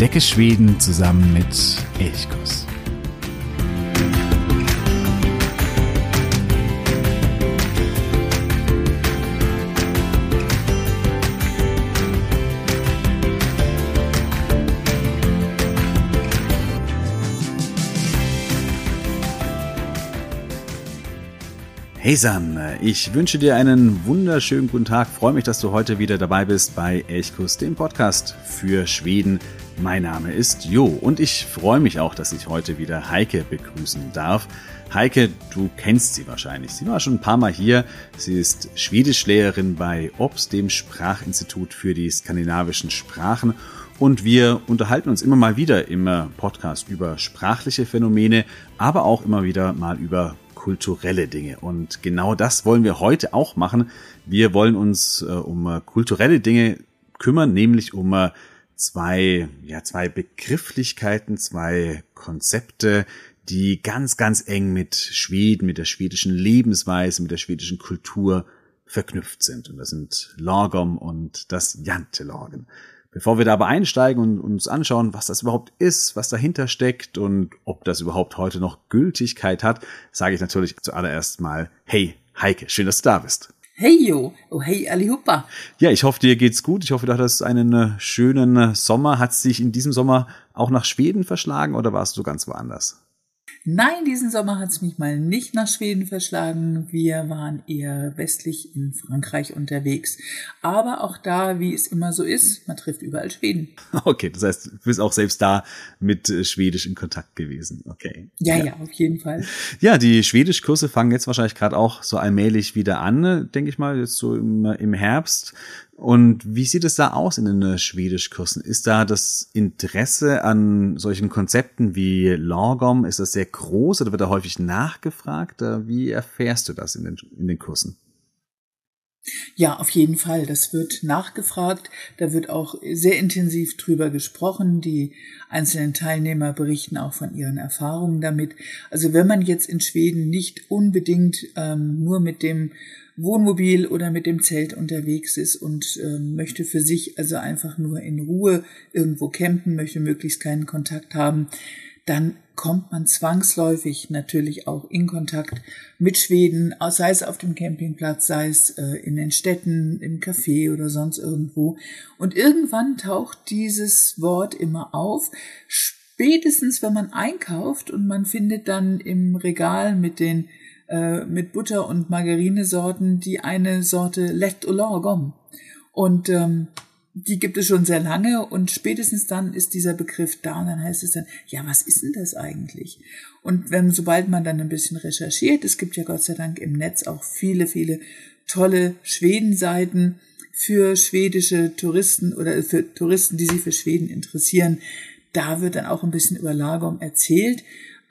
Entdecke Schweden zusammen mit Elchkuss. Hey Sam, ich wünsche dir einen wunderschönen guten Tag. Freue mich, dass du heute wieder dabei bist bei Elchkuss, dem Podcast für Schweden. Mein Name ist Jo und ich freue mich auch, dass ich heute wieder Heike begrüßen darf. Heike, du kennst sie wahrscheinlich. Sie war schon ein paar Mal hier. Sie ist Schwedischlehrerin bei OBS, dem Sprachinstitut für die skandinavischen Sprachen. Und wir unterhalten uns immer mal wieder im Podcast über sprachliche Phänomene, aber auch immer wieder mal über kulturelle Dinge. Und genau das wollen wir heute auch machen. Wir wollen uns äh, um äh, kulturelle Dinge kümmern, nämlich um äh, zwei, ja, zwei Begrifflichkeiten, zwei Konzepte, die ganz, ganz eng mit Schweden, mit der schwedischen Lebensweise, mit der schwedischen Kultur verknüpft sind. Und das sind Lagom und das Jantelagern. Bevor wir da aber einsteigen und uns anschauen, was das überhaupt ist, was dahinter steckt und ob das überhaupt heute noch Gültigkeit hat, sage ich natürlich zuallererst mal, hey Heike, schön, dass du da bist. Hey Jo, oh hey allihopa. Ja, ich hoffe, dir geht's gut. Ich hoffe, du hattest einen äh, schönen Sommer. Hat es dich in diesem Sommer auch nach Schweden verschlagen oder warst du ganz woanders? Nein, diesen Sommer hat es mich mal nicht nach Schweden verschlagen. Wir waren eher westlich in Frankreich unterwegs. Aber auch da, wie es immer so ist, man trifft überall Schweden. Okay, das heißt, du bist auch selbst da mit äh, Schwedisch in Kontakt gewesen. Okay. Ja, ja, ja auf jeden Fall. Ja, die Schwedischkurse fangen jetzt wahrscheinlich gerade auch so allmählich wieder an, denke ich mal, jetzt so im, im Herbst. Und wie sieht es da aus in den äh, Schwedischkursen? Ist da das Interesse an solchen Konzepten wie Lagom, ist das sehr groß oder wird da häufig nachgefragt? Äh, wie erfährst du das in den, in den Kursen? Ja, auf jeden Fall. Das wird nachgefragt. Da wird auch sehr intensiv drüber gesprochen. Die einzelnen Teilnehmer berichten auch von ihren Erfahrungen damit. Also wenn man jetzt in Schweden nicht unbedingt ähm, nur mit dem Wohnmobil oder mit dem Zelt unterwegs ist und äh, möchte für sich also einfach nur in Ruhe irgendwo campen, möchte möglichst keinen Kontakt haben, dann kommt man zwangsläufig natürlich auch in Kontakt mit Schweden, sei es auf dem Campingplatz, sei es äh, in den Städten, im Café oder sonst irgendwo. Und irgendwann taucht dieses Wort immer auf, spätestens wenn man einkauft und man findet dann im Regal mit den äh, mit Butter und Margarinesorten die eine Sorte Let Olorgom. Und ähm, die gibt es schon sehr lange und spätestens dann ist dieser Begriff da und dann heißt es dann, ja, was ist denn das eigentlich? Und wenn, sobald man dann ein bisschen recherchiert, es gibt ja Gott sei Dank im Netz auch viele, viele tolle Schwedenseiten für schwedische Touristen oder für Touristen, die sich für Schweden interessieren. Da wird dann auch ein bisschen über Lagom erzählt.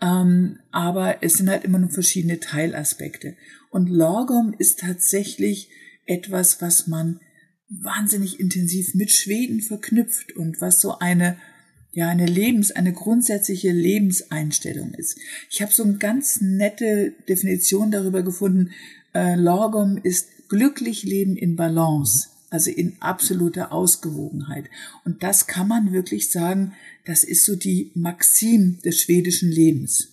Ähm, aber es sind halt immer nur verschiedene Teilaspekte. Und Lagom ist tatsächlich etwas, was man wahnsinnig intensiv mit Schweden verknüpft und was so eine ja eine Lebens eine grundsätzliche Lebenseinstellung ist. Ich habe so eine ganz nette Definition darüber gefunden. Äh, Lagom ist glücklich leben in Balance, also in absoluter Ausgewogenheit. Und das kann man wirklich sagen, das ist so die Maxim des schwedischen Lebens.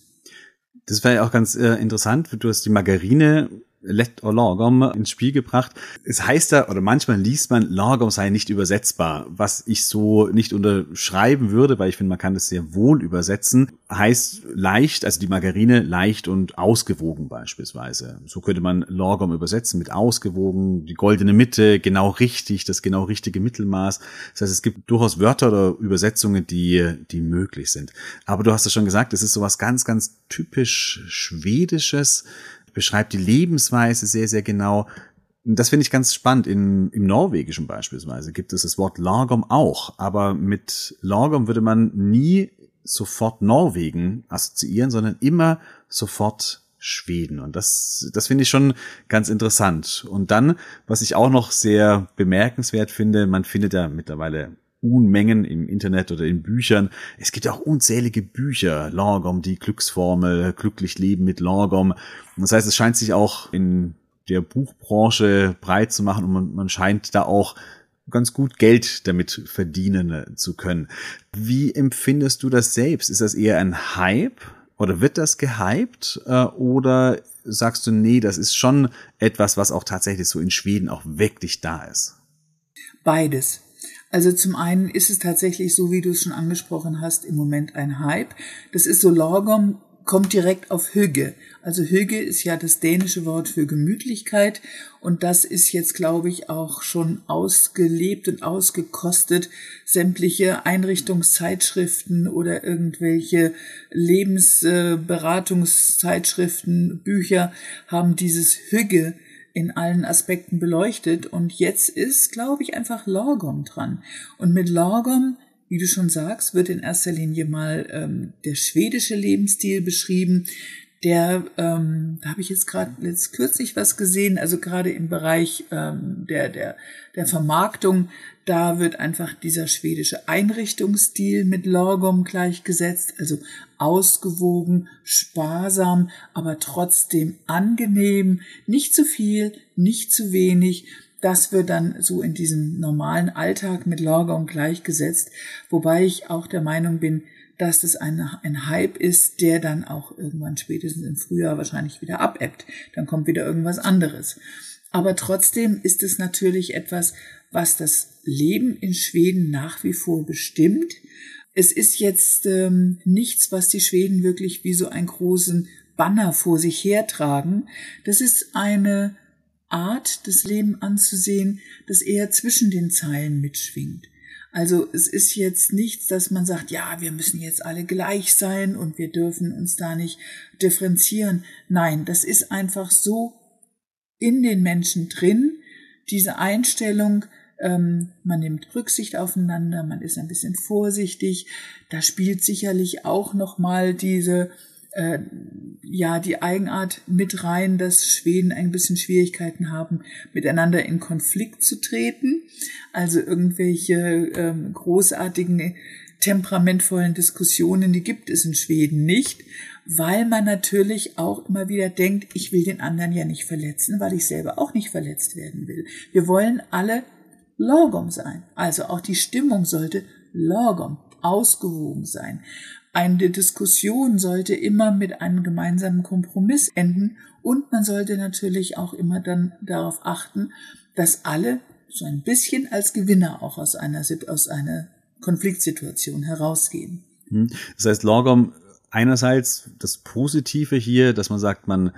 Das wäre ja auch ganz äh, interessant. Du hast die Margarine Let Lagom ins Spiel gebracht. Es heißt da, oder manchmal liest man, Lagom sei nicht übersetzbar, was ich so nicht unterschreiben würde, weil ich finde, man kann das sehr wohl übersetzen. Heißt leicht, also die Margarine leicht und ausgewogen beispielsweise. So könnte man Lagom übersetzen mit ausgewogen, die goldene Mitte, genau richtig, das genau richtige Mittelmaß. Das heißt, es gibt durchaus Wörter oder Übersetzungen, die, die möglich sind. Aber du hast es schon gesagt, es ist sowas ganz, ganz typisch Schwedisches beschreibt die Lebensweise sehr, sehr genau. Das finde ich ganz spannend. In, Im Norwegischen beispielsweise gibt es das Wort Lagom auch, aber mit Lagom würde man nie sofort Norwegen assoziieren, sondern immer sofort Schweden. Und das, das finde ich schon ganz interessant. Und dann, was ich auch noch sehr bemerkenswert finde, man findet ja mittlerweile Unmengen im Internet oder in Büchern. Es gibt auch unzählige Bücher, Lorgom, die Glücksformel, glücklich leben mit Lorgom. Das heißt, es scheint sich auch in der Buchbranche breit zu machen und man, man scheint da auch ganz gut Geld damit verdienen äh, zu können. Wie empfindest du das selbst? Ist das eher ein Hype oder wird das gehypt äh, oder sagst du, nee, das ist schon etwas, was auch tatsächlich so in Schweden auch wirklich da ist? Beides. Also zum einen ist es tatsächlich so, wie du es schon angesprochen hast, im Moment ein Hype. Das ist so Lorgom kommt direkt auf Hüge. Also Hüge ist ja das dänische Wort für Gemütlichkeit und das ist jetzt, glaube ich, auch schon ausgelebt und ausgekostet. Sämtliche Einrichtungszeitschriften oder irgendwelche Lebensberatungszeitschriften, Bücher haben dieses Hüge in allen Aspekten beleuchtet und jetzt ist, glaube ich, einfach Lorgom dran. Und mit Lorgom wie du schon sagst, wird in erster Linie mal ähm, der schwedische Lebensstil beschrieben. Der, ähm, da habe ich jetzt gerade jetzt kürzlich was gesehen, also gerade im Bereich ähm, der, der, der Vermarktung, da wird einfach dieser schwedische Einrichtungsstil mit Lorgom gleichgesetzt, also ausgewogen, sparsam, aber trotzdem angenehm, nicht zu viel, nicht zu wenig das wird dann so in diesem normalen Alltag mit Lorgom gleichgesetzt, wobei ich auch der Meinung bin, dass das ein, ein Hype ist, der dann auch irgendwann spätestens im Frühjahr wahrscheinlich wieder abebbt. Dann kommt wieder irgendwas anderes. Aber trotzdem ist es natürlich etwas, was das Leben in Schweden nach wie vor bestimmt. Es ist jetzt ähm, nichts, was die Schweden wirklich wie so einen großen Banner vor sich hertragen. Das ist eine Art, das Leben anzusehen, das eher zwischen den Zeilen mitschwingt. Also es ist jetzt nichts, dass man sagt, ja, wir müssen jetzt alle gleich sein und wir dürfen uns da nicht differenzieren. Nein, das ist einfach so in den Menschen drin, diese Einstellung, ähm, man nimmt Rücksicht aufeinander, man ist ein bisschen vorsichtig. Da spielt sicherlich auch noch mal diese äh, ja die Eigenart mit rein, dass Schweden ein bisschen Schwierigkeiten haben, miteinander in Konflikt zu treten. Also irgendwelche ähm, großartigen, temperamentvollen Diskussionen, die gibt es in Schweden nicht, weil man natürlich auch immer wieder denkt, ich will den anderen ja nicht verletzen, weil ich selber auch nicht verletzt werden will. Wir wollen alle Lorgom sein. Also auch die Stimmung sollte Lorgom, ausgewogen sein. Eine Diskussion sollte immer mit einem gemeinsamen Kompromiss enden und man sollte natürlich auch immer dann darauf achten, dass alle so ein bisschen als Gewinner auch aus einer, aus einer Konfliktsituation herausgehen. Hm. Das heißt, Lorgom einerseits das Positive hier, dass man sagt, man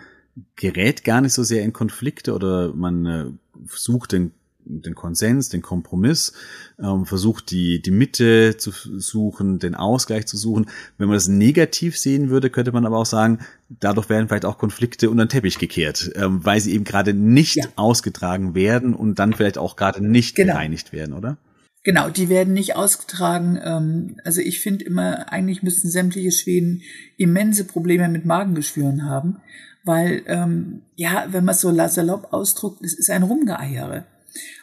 gerät gar nicht so sehr in Konflikte oder man äh, sucht den den Konsens, den Kompromiss, ähm, versucht die, die Mitte zu suchen, den Ausgleich zu suchen. Wenn man das negativ sehen würde, könnte man aber auch sagen, dadurch werden vielleicht auch Konflikte unter den Teppich gekehrt, ähm, weil sie eben gerade nicht ja. ausgetragen werden und dann vielleicht auch gerade nicht genau. gereinigt werden, oder? Genau, die werden nicht ausgetragen. Ähm, also ich finde immer, eigentlich müssten sämtliche Schweden immense Probleme mit Magengeschwüren haben, weil ähm, ja, wenn man es so salopp ausdruckt, es ist ein Rumgeeiere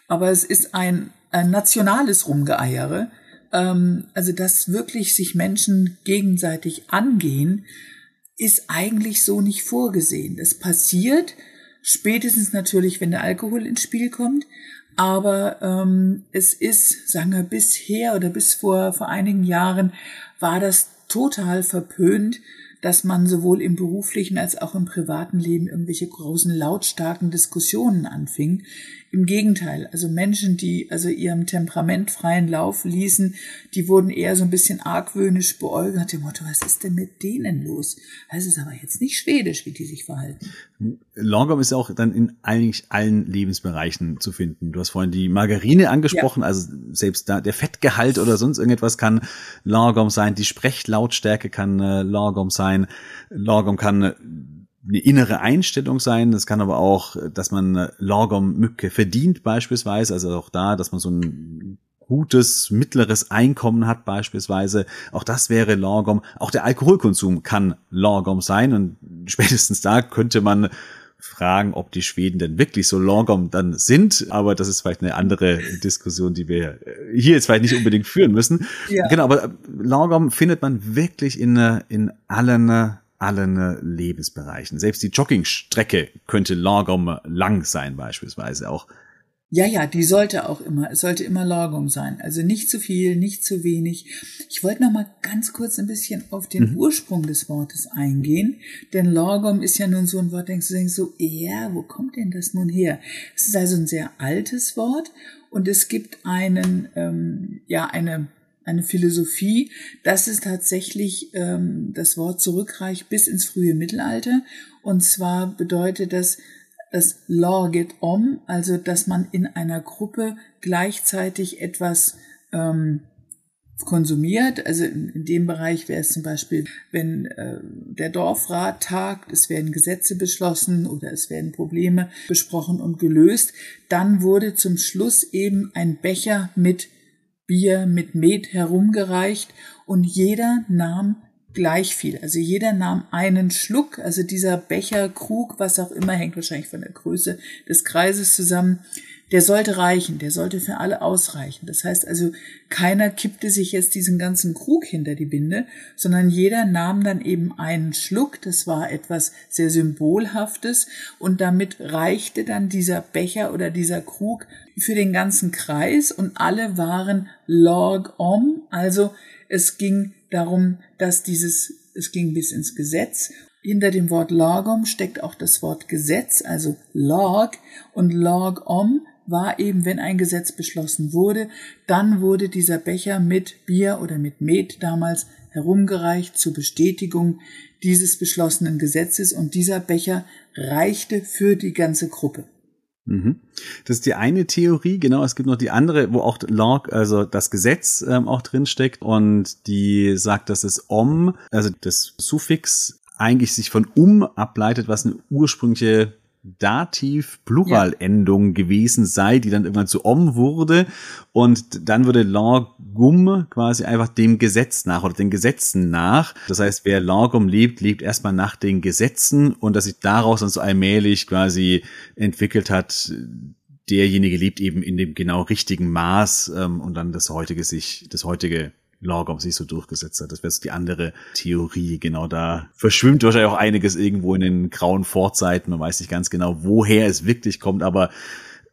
aber es ist ein, ein nationales Rumgeeiere. Ähm, also, dass wirklich sich Menschen gegenseitig angehen, ist eigentlich so nicht vorgesehen. Das passiert spätestens natürlich, wenn der Alkohol ins Spiel kommt. Aber ähm, es ist, sagen wir, bisher oder bis vor, vor einigen Jahren war das total verpönt, dass man sowohl im beruflichen als auch im privaten Leben irgendwelche großen lautstarken Diskussionen anfing. Im Gegenteil, also Menschen, die also ihrem Temperament freien Lauf ließen, die wurden eher so ein bisschen argwöhnisch beäugt, nach dem Motto, was ist denn mit denen los? Das ist aber jetzt nicht schwedisch, wie die sich verhalten. Longom ist auch dann in eigentlich allen Lebensbereichen zu finden. Du hast vorhin die Margarine angesprochen, ja. also selbst da der Fettgehalt oder sonst irgendetwas kann Longom sein, die Sprechlautstärke kann äh, Longom sein, Longom kann eine innere Einstellung sein. Das kann aber auch, dass man Lorgom-Mücke verdient beispielsweise. Also auch da, dass man so ein gutes mittleres Einkommen hat beispielsweise. Auch das wäre Lorgom. Auch der Alkoholkonsum kann Lorgom sein. Und spätestens da könnte man fragen, ob die Schweden denn wirklich so Lorgom dann sind. Aber das ist vielleicht eine andere Diskussion, die wir hier jetzt vielleicht nicht unbedingt führen müssen. Ja. Genau, aber Lorgom findet man wirklich in, in allen allen Lebensbereichen. Selbst die Joggingstrecke könnte Lorgom lang sein beispielsweise. Auch Ja, ja, die sollte auch immer, es sollte immer Lorgum sein. Also nicht zu viel, nicht zu wenig. Ich wollte noch mal ganz kurz ein bisschen auf den mhm. Ursprung des Wortes eingehen, denn Lorgum ist ja nun so ein Wort, denkst du, denkst so, ja, wo kommt denn das nun her? Es ist also ein sehr altes Wort und es gibt einen, ähm, ja, eine eine Philosophie, dass es tatsächlich ähm, das Wort zurückreicht bis ins frühe Mittelalter. Und zwar bedeutet das das Law get om, also dass man in einer Gruppe gleichzeitig etwas ähm, konsumiert. Also in, in, dem Bereich wäre es zum Beispiel, wenn äh, der Dorfrat tagt, es werden Gesetze beschlossen oder es werden Probleme besprochen und gelöst, dann wurde zum Schluss eben ein Becher mit Bier, mit Met herumgereicht und jeder nahm gleich viel. Also jeder nahm einen Schluck, also dieser Becher, Krug, was auch immer, hängt wahrscheinlich von der Größe des Kreises zusammen. Der sollte reichen, der sollte für alle ausreichen. Das heißt also, keiner kippte sich jetzt diesen ganzen Krug hinter die Binde, sondern jeder nahm dann eben einen Schluck. Das war etwas sehr Symbolhaftes und damit reichte dann dieser Becher oder dieser Krug für den ganzen Kreis und alle waren log om, also es ging darum, dass dieses, es ging bis ins Gesetz. Hinter dem Wort logom steckt auch das Wort Gesetz, also log und logom war eben, wenn ein Gesetz beschlossen wurde, dann wurde dieser Becher mit Bier oder mit Met damals herumgereicht zur Bestätigung dieses beschlossenen Gesetzes und dieser Becher reichte für die ganze Gruppe. Mhm. Das ist die eine Theorie, genau. Es gibt noch die andere, wo auch Log, also das Gesetz ähm, auch drin steckt und die sagt, dass es om, also das Suffix eigentlich sich von um ableitet, was eine ursprüngliche Dativ-Pluralendung ja. gewesen sei, die dann irgendwann zu om wurde. Und dann würde logum quasi einfach dem Gesetz nach oder den Gesetzen nach. Das heißt, wer logum lebt, lebt erstmal nach den Gesetzen und dass sich daraus dann so allmählich quasi entwickelt hat, derjenige lebt eben in dem genau richtigen Maß ähm, und dann das heutige sich, das heutige Lorgom sich so durchgesetzt hat. Das wäre so die andere Theorie. Genau da verschwimmt wahrscheinlich auch einiges irgendwo in den grauen Vorzeiten. Man weiß nicht ganz genau, woher es wirklich kommt, aber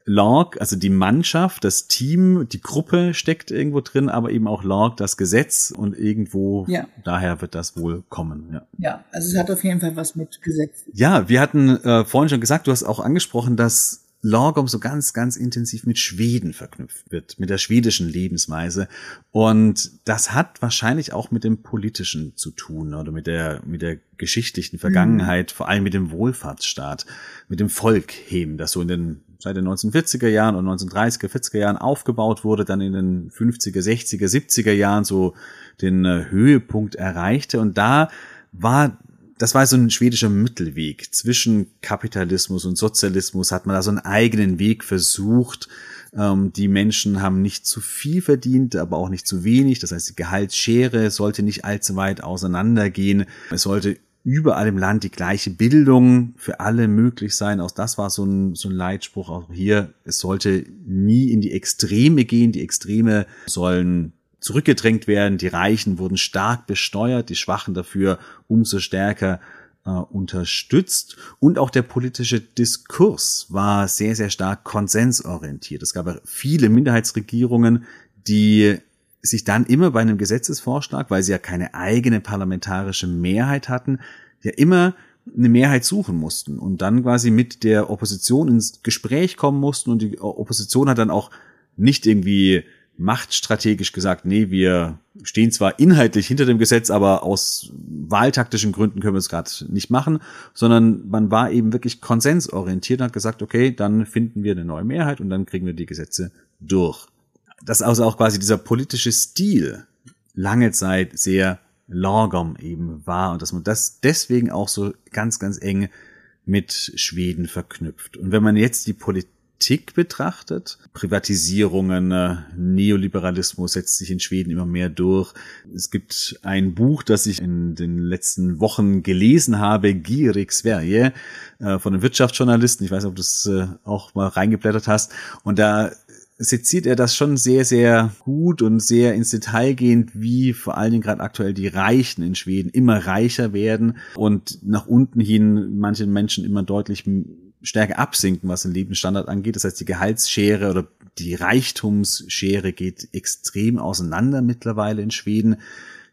Lorg, also die Mannschaft, das Team, die Gruppe steckt irgendwo drin, aber eben auch Lorg, das Gesetz und irgendwo ja. daher wird das wohl kommen. Ja. ja, also es hat auf jeden Fall was mit Gesetz. Ja, wir hatten äh, vorhin schon gesagt, du hast auch angesprochen, dass Lorgom so ganz, ganz intensiv mit Schweden verknüpft wird, mit der schwedischen Lebensweise. Und das hat wahrscheinlich auch mit dem Politischen zu tun oder mit der, mit der geschichtlichen Vergangenheit, mhm. vor allem mit dem Wohlfahrtsstaat, mit dem Volk heben, das so in den seit den 1940er Jahren und 1930er, 40er Jahren aufgebaut wurde, dann in den 50er, 60er, 70er Jahren so den äh, Höhepunkt erreichte. Und da war das war so ein schwedischer Mittelweg. Zwischen Kapitalismus und Sozialismus hat man da so einen eigenen Weg versucht. Ähm, die Menschen haben nicht zu viel verdient, aber auch nicht zu wenig. Das heißt, die Gehaltsschere sollte nicht allzu weit auseinandergehen. Es sollte überall im Land die gleiche Bildung für alle möglich sein. Auch das war so ein, so ein Leitspruch auch hier. Es sollte nie in die Extreme gehen. Die Extreme sollen zurückgedrängt werden. Die Reichen wurden stark besteuert, die Schwachen dafür umso stärker äh, unterstützt. Und auch der politische Diskurs war sehr, sehr stark konsensorientiert. Es gab viele Minderheitsregierungen, die sich dann immer bei einem Gesetzesvorschlag, weil sie ja keine eigene parlamentarische Mehrheit hatten, ja immer eine Mehrheit suchen mussten und dann quasi mit der Opposition ins Gespräch kommen mussten und die Opposition hat dann auch nicht irgendwie machtstrategisch gesagt, nee, wir stehen zwar inhaltlich hinter dem Gesetz, aber aus wahltaktischen Gründen können wir es gerade nicht machen, sondern man war eben wirklich konsensorientiert und hat gesagt, okay, dann finden wir eine neue Mehrheit und dann kriegen wir die Gesetze durch. Dass also auch quasi dieser politische Stil lange Zeit sehr lorgom eben war und dass man das deswegen auch so ganz, ganz eng mit Schweden verknüpft. Und wenn man jetzt die Politik Politik betrachtet. Privatisierungen, äh, Neoliberalismus setzt sich in Schweden immer mehr durch. Es gibt ein Buch, das ich in den letzten Wochen gelesen habe, Gierig Sverige, äh, von einem Wirtschaftsjournalisten. Ich weiß nicht, ob du es äh, auch mal reingeblättert hast. Und da seziert er das schon sehr, sehr gut und sehr ins Detail gehend, wie vor allen Dingen gerade aktuell die Reichen in Schweden immer reicher werden und nach unten hin manche Menschen immer deutlich stärker absinken, was den Lebensstandard angeht. Das heißt, die Gehaltsschere oder die Reichtumsschere geht extrem auseinander mittlerweile in Schweden.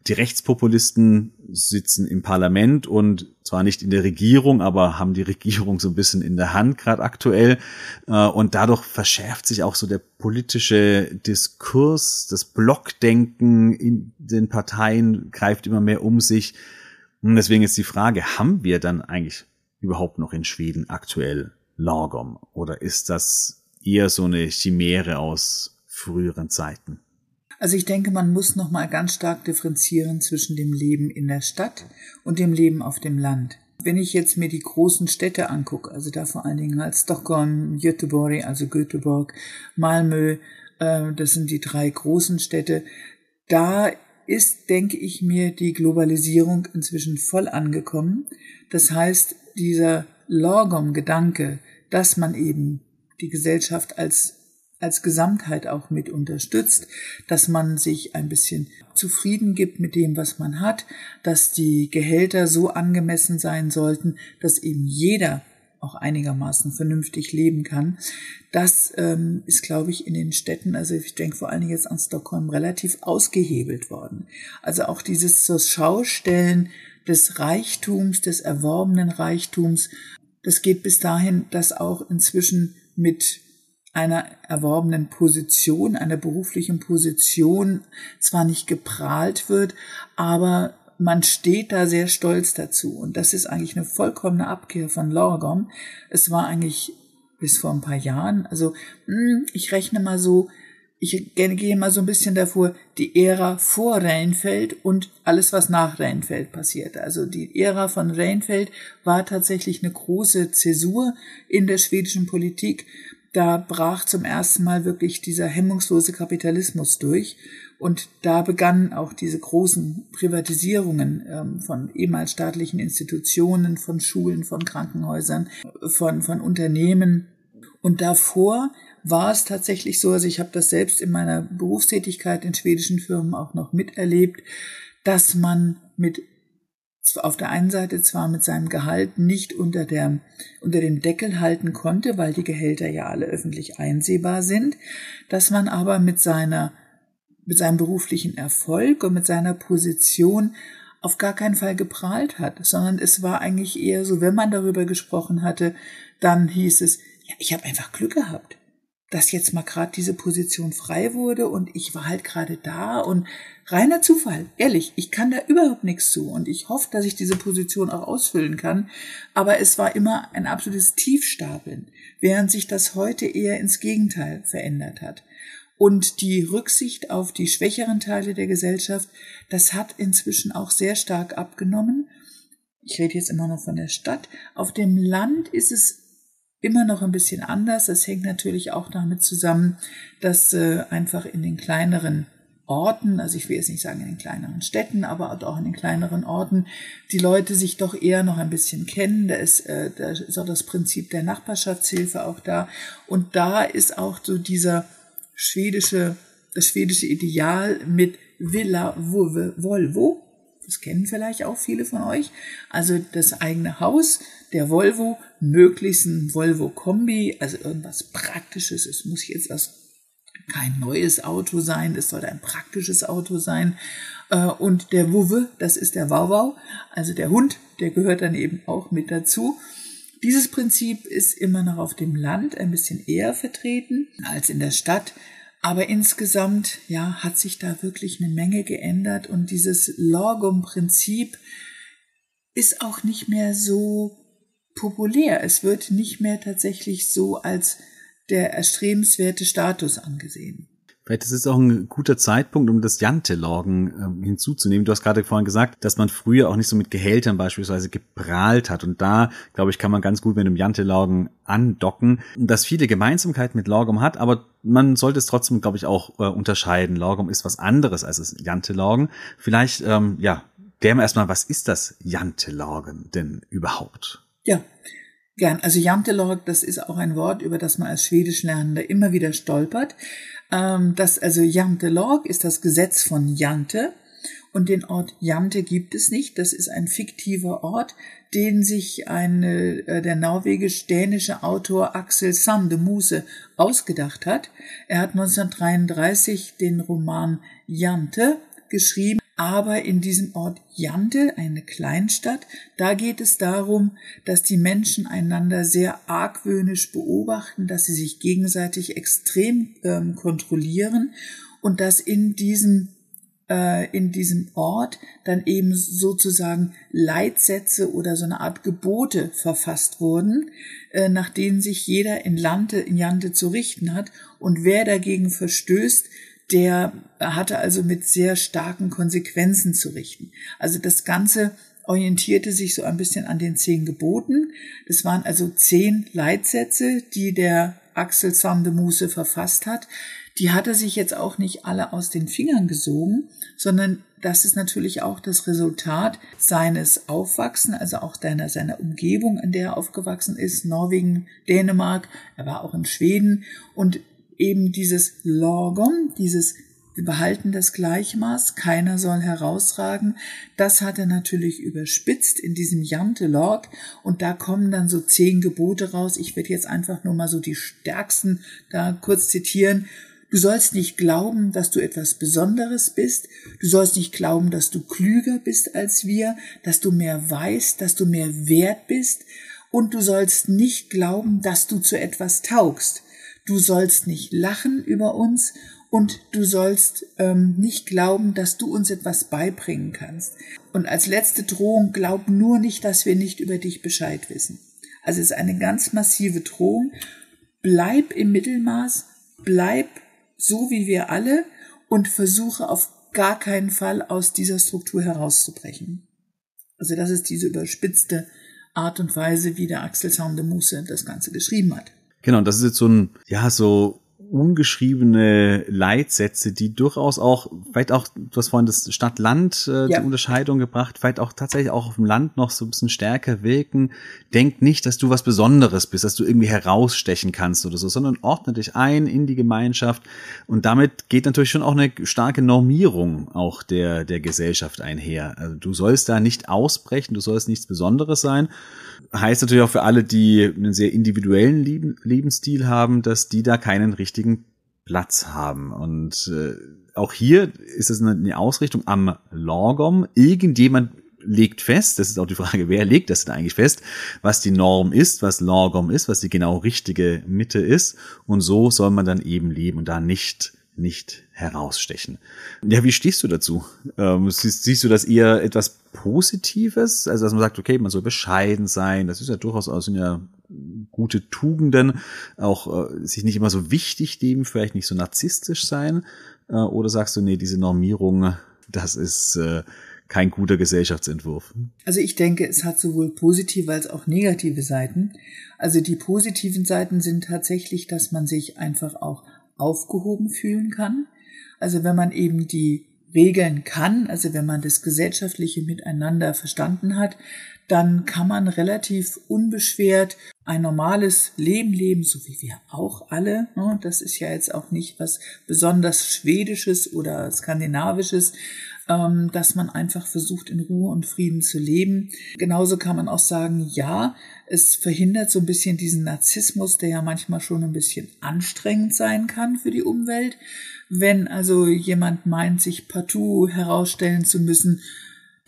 Die Rechtspopulisten sitzen im Parlament und zwar nicht in der Regierung, aber haben die Regierung so ein bisschen in der Hand gerade aktuell. Äh, und dadurch verschärft sich auch so der politische Diskurs, das Blockdenken in den Parteien greift immer mehr um sich. Und deswegen ist die Frage, haben wir dann eigentlich überhaupt noch in Schweden aktuell Lagom? Oder ist das eher so eine Chimäre aus früheren Zeiten? Also ich denke, man muss noch mal ganz stark differenzieren zwischen dem Leben in der Stadt und dem Leben auf dem Land. Wenn ich jetzt mir die großen Städte angucke, also da vor allen Dingen halt Stockholm, Göteborg, also Göteborg, Malmö, äh, das sind die drei großen Städte, da ist, denke ich mir, die Globalisierung inzwischen voll angekommen. Das heißt, dieser Lorgom-Gedanke, dass man eben die Gesellschaft als als Gesamtheit auch mit unterstützt, dass man sich ein bisschen zufrieden gibt mit dem, was man hat, dass die Gehälter so angemessen sein sollten, dass eben jeder auch einigermaßen vernünftig leben kann. Das ähm, ist, glaube ich, in den Städten, also ich denke vor allen Dingen jetzt an Stockholm, relativ ausgehebelt worden. Also auch dieses zur Schaustellen des Reichtums, des erworbenen Reichtums, das geht bis dahin, dass auch inzwischen mit einer erworbenen Position, einer beruflichen Position zwar nicht geprahlt wird, aber man steht da sehr stolz dazu. Und das ist eigentlich eine vollkommene Abkehr von Lorgom. Es war eigentlich bis vor ein paar Jahren, also hm, ich rechne mal so, ich gehe mal so ein bisschen davor, die Ära vor Rheinfeld und alles, was nach Rheinfeld passierte. Also die Ära von Rheinfeld war tatsächlich eine große Zäsur in der schwedischen Politik da brach zum ersten Mal wirklich dieser hemmungslose Kapitalismus durch. Und da begannen auch diese großen Privatisierungen ähm, von ehemals staatlichen Institutionen, von Schulen, von Krankenhäusern, von, von Unternehmen. Und davor war es tatsächlich so, also ich habe das selbst in meiner Berufstätigkeit in schwedischen Firmen auch noch miterlebt, dass man mit auf der einen Seite zwar mit seinem Gehalt nicht unter, der, unter dem Deckel halten konnte, weil die Gehälter ja alle öffentlich einsehbar sind, dass man aber mit seiner, mit seinem beruflichen Erfolg und mit seiner Position auf gar keinen Fall geprahlt hat, sondern es war eigentlich eher so, wenn man darüber gesprochen hatte, dann hieß es, ja, ich habe einfach Glück gehabt dass jetzt mal gerade diese Position frei wurde und ich war halt gerade da und reiner Zufall, ehrlich, ich kann da überhaupt nichts zu und ich hoffe, dass ich diese Position auch ausfüllen kann, aber es war immer ein absolutes Tiefstapeln, während sich das heute eher ins Gegenteil verändert hat. Und die Rücksicht auf die schwächeren Teile der Gesellschaft, das hat inzwischen auch sehr stark abgenommen. Ich rede jetzt immer noch von der Stadt. Auf dem Land ist es immer noch ein bisschen anders. Das hängt natürlich auch damit zusammen, dass äh, einfach in den kleineren Orten, also ich will jetzt nicht sagen in den kleineren Städten, aber auch in den kleineren Orten, die Leute sich doch eher noch ein bisschen kennen. Da ist, äh, da ist auch das Prinzip der Nachbarschaftshilfe auch da. Und da ist auch so dieser schwedische, das schwedische Ideal mit Villa Volvo. Das kennen vielleicht auch viele von euch. Also das eigene Haus, der Volvo, möglichst ein Volvo Kombi, also irgendwas Praktisches. Es muss jetzt was, kein neues Auto sein, es soll ein praktisches Auto sein. Äh, und der Wuwe, das ist der Wauwau, also der Hund, der gehört dann eben auch mit dazu. Dieses Prinzip ist immer noch auf dem Land ein bisschen eher vertreten als in der Stadt. Aber insgesamt, ja, hat sich da wirklich eine Menge geändert und dieses Lorgum-Prinzip ist auch nicht mehr so populär. Es wird nicht mehr tatsächlich so als der erstrebenswerte Status angesehen. Vielleicht ist es auch ein guter Zeitpunkt, um das Jante-Loggen äh, hinzuzunehmen. Du hast gerade vorhin gesagt, dass man früher auch nicht so mit Gehältern beispielsweise geprahlt hat. Und da, glaube ich, kann man ganz gut mit dem Jante-Loggen andocken, dass viele Gemeinsamkeiten mit Logum hat, aber man sollte es trotzdem, glaube ich, auch äh, unterscheiden. Logum ist was anderes als das Jante-Loggen. Vielleicht, ähm, ja, klären wir erstmal, was ist das Jante-Loggen denn überhaupt? Ja, gern. Also Jantelog, das ist auch ein Wort, über das man als Schwedischlernender immer wieder stolpert. Ähm, das, also Jantelog ist das Gesetz von Jante. Und den Ort Jante gibt es nicht. Das ist ein fiktiver Ort, den sich eine, äh, der norwegisch-dänische Autor Axel Sande Muse ausgedacht hat. Er hat 1933 den Roman Jante geschrieben, aber in diesem Ort Jante, eine Kleinstadt, da geht es darum, dass die Menschen einander sehr argwöhnisch beobachten, dass sie sich gegenseitig extrem ähm, kontrollieren und dass in diesem äh, in diesem Ort dann eben sozusagen Leitsätze oder so eine Art Gebote verfasst wurden, äh, nach denen sich jeder in Lande, in Jante zu richten hat. Und wer dagegen verstößt, der hatte also mit sehr starken Konsequenzen zu richten. Also das Ganze orientierte sich so ein bisschen an den zehn Geboten. Das waren also zehn Leitsätze, die der Axel Sandemuse verfasst hat, die hat er sich jetzt auch nicht alle aus den Fingern gesogen, sondern das ist natürlich auch das Resultat seines Aufwachsen, also auch seiner, seiner Umgebung, in der er aufgewachsen ist, Norwegen, Dänemark, er war auch in Schweden und eben dieses Lorgom, dieses wir behalten das Gleichmaß, keiner soll herausragen. Das hat er natürlich überspitzt in diesem Jante-Log und da kommen dann so zehn Gebote raus. Ich werde jetzt einfach nur mal so die stärksten da kurz zitieren. Du sollst nicht glauben, dass du etwas Besonderes bist. Du sollst nicht glauben, dass du klüger bist als wir, dass du mehr weißt, dass du mehr wert bist. Und du sollst nicht glauben, dass du zu etwas taugst. Du sollst nicht lachen über uns und du sollst ähm, nicht glauben, dass du uns etwas beibringen kannst. Und als letzte Drohung, glaub nur nicht, dass wir nicht über dich Bescheid wissen. Also es ist eine ganz massive Drohung. Bleib im Mittelmaß, bleib so wie wir alle und versuche auf gar keinen Fall aus dieser Struktur herauszubrechen. Also das ist diese überspitzte Art und Weise, wie der Axel Saundemusse das Ganze geschrieben hat. Genau, und das ist jetzt so ein, ja, so ungeschriebene Leitsätze, die durchaus auch, vielleicht auch, du hast vorhin das Stadt-Land, äh, ja. die Unterscheidung gebracht, vielleicht auch tatsächlich auch auf dem Land noch so ein bisschen stärker wirken. Denk nicht, dass du was Besonderes bist, dass du irgendwie herausstechen kannst oder so, sondern ordne dich ein in die Gemeinschaft. Und damit geht natürlich schon auch eine starke Normierung auch der, der Gesellschaft einher. Also du sollst da nicht ausbrechen, du sollst nichts Besonderes sein heißt natürlich auch für alle, die einen sehr individuellen Lebensstil haben, dass die da keinen richtigen Platz haben. Und äh, auch hier ist es eine Ausrichtung am Lorgom. Irgendjemand legt fest, das ist auch die Frage, wer legt das denn eigentlich fest, was die Norm ist, was Lorgom ist, was die genau richtige Mitte ist. Und so soll man dann eben leben und da nicht nicht herausstechen. Ja, wie stehst du dazu? Ähm, siehst, siehst, du das eher etwas Positives? Also, dass man sagt, okay, man soll bescheiden sein, das ist ja durchaus auch sind ja gute Tugenden, auch äh, sich nicht immer so wichtig nehmen, vielleicht nicht so narzisstisch sein. Äh, oder sagst du, nee, diese Normierung, das ist äh, kein guter Gesellschaftsentwurf? Also ich denke, es hat sowohl positive als auch negative Seiten. Also die positiven Seiten sind tatsächlich, dass man sich einfach auch aufgehoben fühlen kann. Also wenn man eben die Regeln kann, also wenn man das gesellschaftliche Miteinander verstanden hat, dann kann man relativ unbeschwert ein normales Leben leben, so wie wir auch alle. Ne? Das ist ja jetzt auch nicht was besonders Schwedisches oder Skandinavisches, ähm, dass man einfach versucht, in Ruhe und Frieden zu leben. Genauso kann man auch sagen, ja, es verhindert so ein bisschen diesen Narzissmus, der ja manchmal schon ein bisschen anstrengend sein kann für die Umwelt. Wenn also jemand meint, sich partout herausstellen zu müssen,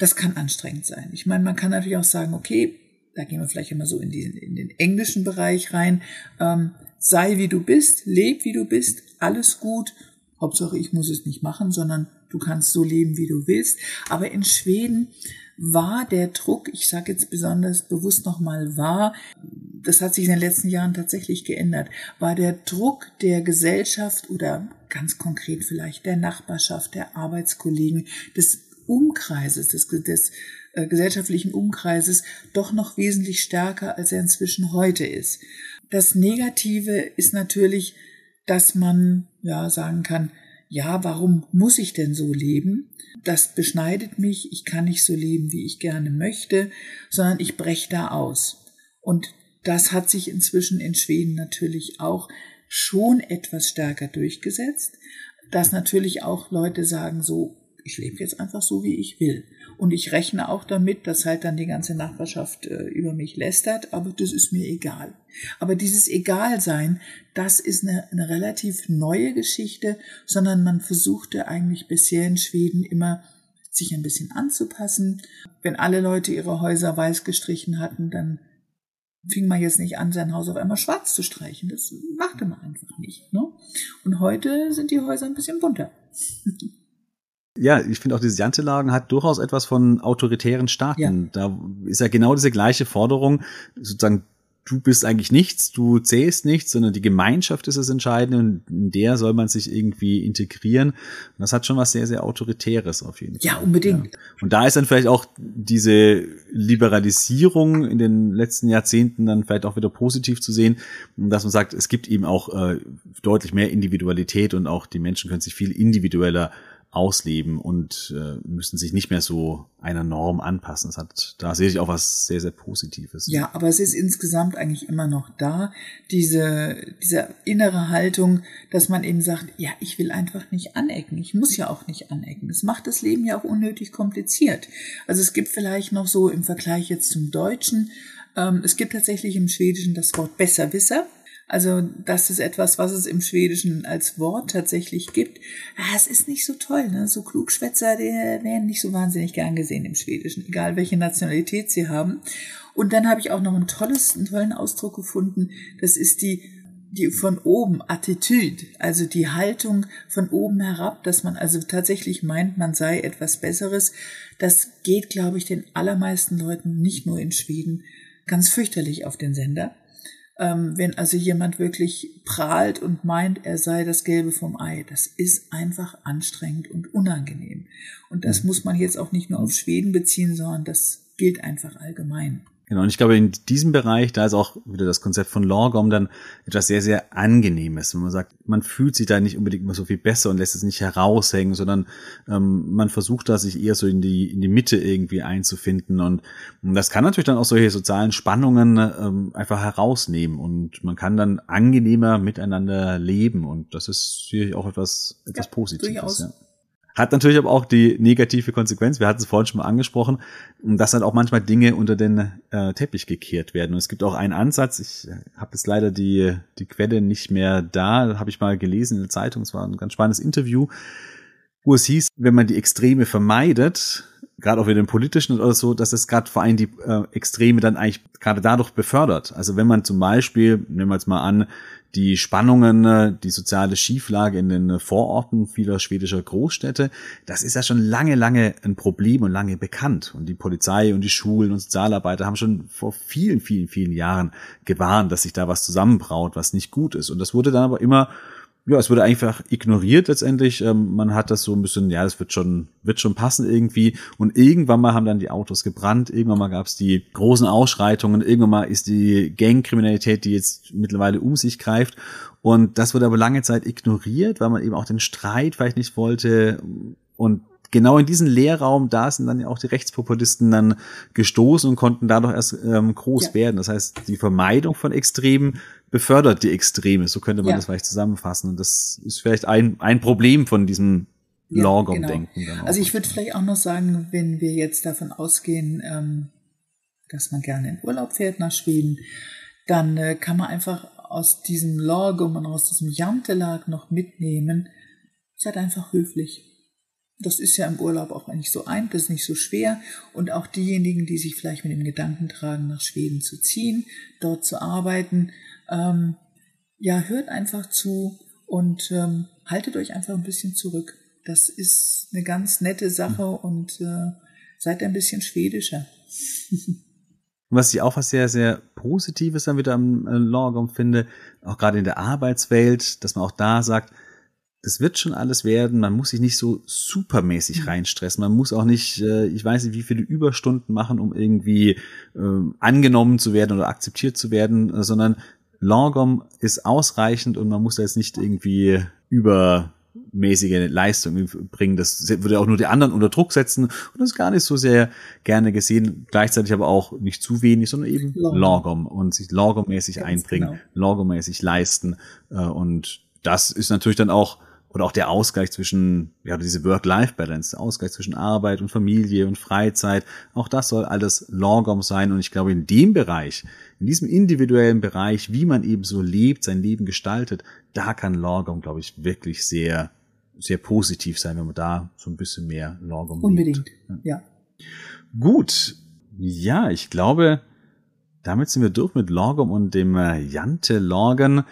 das kann anstrengend sein. Ich meine, man kann natürlich auch sagen, okay, da gehen wir vielleicht immer so in, den, in den englischen Bereich rein, ähm, sei wie du bist, leb wie du bist, alles gut, Hauptsache ich muss es nicht machen, sondern du kannst so leben, wie du willst. Aber in Schweden war der Druck, ich sage jetzt besonders bewusst nochmal war, das hat sich in den letzten Jahren tatsächlich geändert, war der Druck der Gesellschaft oder ganz konkret vielleicht der Nachbarschaft, der Arbeitskollegen, des Umkreises, des, des äh, gesellschaftlichen Umkreises doch noch wesentlich stärker, als er inzwischen heute ist. Das Negative ist natürlich, dass man ja sagen kann, ja, warum muss ich denn so leben? Das beschneidet mich, ich kann nicht so leben, wie ich gerne möchte, sondern ich breche da aus. Und das hat sich inzwischen in Schweden natürlich auch schon etwas stärker durchgesetzt, dass natürlich auch Leute sagen, so, ich lebe jetzt einfach so, wie ich will. Und ich rechne auch damit, dass halt dann die ganze Nachbarschaft äh, über mich lästert, aber das ist mir egal. Aber dieses Egalsein, das ist eine, eine relativ neue Geschichte, sondern man versuchte eigentlich bisher in Schweden immer sich ein bisschen anzupassen. Wenn alle Leute ihre Häuser weiß gestrichen hatten, dann fing man jetzt nicht an, sein Haus auf einmal schwarz zu streichen. Das machte man einfach nicht. Ne? Und heute sind die Häuser ein bisschen bunter. Ja, ich finde auch dieses Jantelagen hat durchaus etwas von autoritären Staaten. Ja. Da ist ja genau diese gleiche Forderung, sozusagen du bist eigentlich nichts, du zählst nichts, sondern die Gemeinschaft ist das Entscheidende und in der soll man sich irgendwie integrieren. Und das hat schon was sehr, sehr Autoritäres auf jeden Fall. Ja, unbedingt. Ja. Und da ist dann vielleicht auch diese Liberalisierung in den letzten Jahrzehnten dann vielleicht auch wieder positiv zu sehen, dass man sagt, es gibt eben auch äh, deutlich mehr Individualität und auch die Menschen können sich viel individueller ausleben und äh, müssen sich nicht mehr so einer Norm anpassen. Das hat, da sehe ich auch was sehr, sehr Positives. Ja, aber es ist insgesamt eigentlich immer noch da, diese, diese innere Haltung, dass man eben sagt, ja, ich will einfach nicht anecken. Ich muss ja auch nicht anecken. Das macht das Leben ja auch unnötig kompliziert. Also es gibt vielleicht noch so im Vergleich jetzt zum Deutschen, ähm, es gibt tatsächlich im Schwedischen das Wort Besserwisser. Also das ist etwas, was es im Schwedischen als Wort tatsächlich gibt. Ah, es ist nicht so toll, ne? So Klugschwätzer, die werden nicht so wahnsinnig gern gesehen im Schwedischen, egal welche Nationalität sie haben. Und dann habe ich auch noch ein tolles, einen tollen Ausdruck gefunden. Das ist die die von oben Attitüde, also die Haltung von oben herab, dass man also tatsächlich meint, man sei etwas Besseres, das geht, glaube ich, den allermeisten Leuten nicht nur in Schweden ganz fürchterlich auf den Sender. Ähm, wenn also jemand wirklich prahlt und meint, er sei das Gelbe vom Ei, das ist einfach anstrengend und unangenehm. Und das mhm. muss man jetzt auch nicht nur auf Schweden beziehen, sondern das gilt einfach allgemein. Genau, und ich glaube, in diesem Bereich, da ist auch wieder das Konzept von Lawgom dann etwas sehr, sehr Angenehmes. Wenn man sagt, man fühlt sich da nicht unbedingt immer so viel besser und lässt es nicht heraushängen, sondern ähm, man versucht da sich eher so in die, in die Mitte irgendwie einzufinden. Und, und das kann natürlich dann auch solche sozialen Spannungen ähm, einfach herausnehmen. Und man kann dann angenehmer miteinander leben. Und das ist sicherlich auch etwas, etwas ja, Positives. Durchaus. Ja. Hat natürlich aber auch die negative Konsequenz, wir hatten es vorhin schon mal angesprochen, dass dann auch manchmal Dinge unter den äh, Teppich gekehrt werden. Und es gibt auch einen Ansatz, ich habe jetzt leider die, die Quelle nicht mehr da, habe ich mal gelesen in der Zeitung, es war ein ganz spannendes Interview, wo es hieß, wenn man die Extreme vermeidet, gerade auch wieder den politischen oder so, dass es gerade vor allem die äh, Extreme dann eigentlich gerade dadurch befördert. Also wenn man zum Beispiel, nehmen wir jetzt mal an, die Spannungen, äh, die soziale Schieflage in den Vororten vieler schwedischer Großstädte, das ist ja schon lange, lange ein Problem und lange bekannt. Und die Polizei und die Schulen und Sozialarbeiter haben schon vor vielen, vielen, vielen Jahren gewarnt, dass sich da was zusammenbraut, was nicht gut ist. Und das wurde dann aber immer ja, es wurde einfach ignoriert letztendlich. Ähm, man hat das so ein bisschen, ja, das wird schon, wird schon passen irgendwie. Und irgendwann mal haben dann die Autos gebrannt, irgendwann mal gab es die großen Ausschreitungen, irgendwann mal ist die Gangkriminalität, die jetzt mittlerweile um sich greift. Und das wurde aber lange Zeit ignoriert, weil man eben auch den Streit vielleicht nicht wollte. Und genau in diesen Leerraum, da sind dann ja auch die Rechtspopulisten dann gestoßen und konnten dadurch erst ähm, groß ja. werden. Das heißt, die Vermeidung von Extremen befördert die Extreme. So könnte man ja. das vielleicht zusammenfassen. Und das ist vielleicht ein, ein Problem von diesem ja, Lorgom-Denken. Genau. Also ich würde vielleicht auch noch sagen, wenn wir jetzt davon ausgehen, ähm, dass man gerne in Urlaub fährt nach Schweden, dann äh, kann man einfach aus diesem Lorgum und aus diesem Jantelag noch mitnehmen, seid einfach höflich. Das ist ja im Urlaub auch nicht so ein, das ist nicht so schwer. Und auch diejenigen, die sich vielleicht mit dem Gedanken tragen, nach Schweden zu ziehen, dort zu arbeiten, ähm, ja, hört einfach zu und ähm, haltet euch einfach ein bisschen zurück. Das ist eine ganz nette Sache mhm. und äh, seid ein bisschen schwedischer. was ich auch was sehr, sehr Positives dann wieder am äh, Lorgom finde, auch gerade in der Arbeitswelt, dass man auch da sagt, das wird schon alles werden. Man muss sich nicht so supermäßig mhm. reinstressen. Man muss auch nicht, äh, ich weiß nicht, wie viele Überstunden machen, um irgendwie äh, angenommen zu werden oder akzeptiert zu werden, sondern Longom ist ausreichend und man muss da jetzt nicht irgendwie übermäßige Leistung bringen. Das würde auch nur die anderen unter Druck setzen und das ist gar nicht so sehr gerne gesehen. Gleichzeitig aber auch nicht zu wenig, sondern eben Longom und sich Longom-mäßig einbringen, genau. Longom-mäßig leisten. Äh, und das ist natürlich dann auch oder auch der Ausgleich zwischen, ja, diese Work-Life-Balance, der Ausgleich zwischen Arbeit und Familie und Freizeit, auch das soll alles Lorgom sein. Und ich glaube, in dem Bereich, in diesem individuellen Bereich, wie man eben so lebt, sein Leben gestaltet, da kann Lorgom, glaube ich, wirklich sehr, sehr positiv sein, wenn man da so ein bisschen mehr Lorgom Unbedingt, lebt. ja. Gut. Ja, ich glaube, damit sind wir durch mit Lorgom und dem äh, Jante Lorgen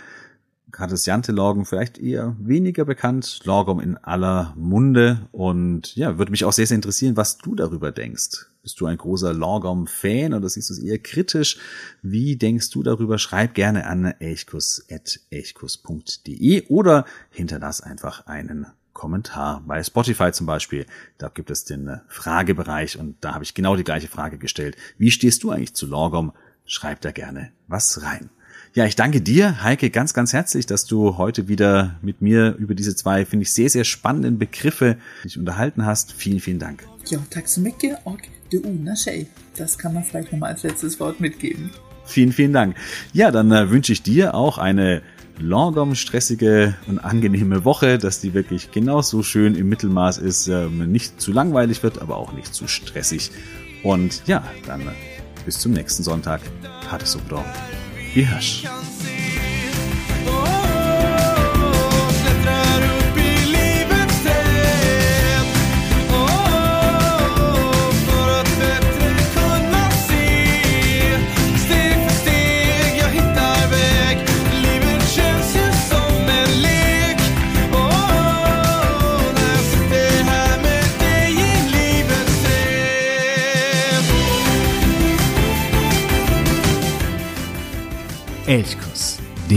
gerade das Jante-Lorgen vielleicht eher weniger bekannt, Lorgum in aller Munde und ja, würde mich auch sehr, sehr interessieren, was du darüber denkst. Bist du ein großer Lorgum-Fan oder siehst du es eher kritisch? Wie denkst du darüber? Schreib gerne an elchkus.elchkus.de oder hinterlass einfach einen Kommentar bei Spotify zum Beispiel. Da gibt es den Fragebereich und da habe ich genau die gleiche Frage gestellt. Wie stehst du eigentlich zu Lorgum? Schreib da gerne was rein. Ja, ich danke dir, Heike, ganz, ganz herzlich, dass du heute wieder mit mir über diese zwei, finde ich, sehr, sehr spannenden Begriffe dich unterhalten hast. Vielen, vielen Dank. Ja, tack så mycket och du Una Tjej. Das kann man vielleicht nochmal als letztes Wort mitgeben. Vielen, vielen Dank. Ja, dann äh, wünsche ich dir auch eine longom stressige und angenehme Woche, dass die wirklich genauso schön im Mittelmaß ist, äh, nicht zu langweilig wird, aber auch nicht zu stressig. Und ja, dann äh, bis zum nächsten Sonntag. Hatte so bra. Yes.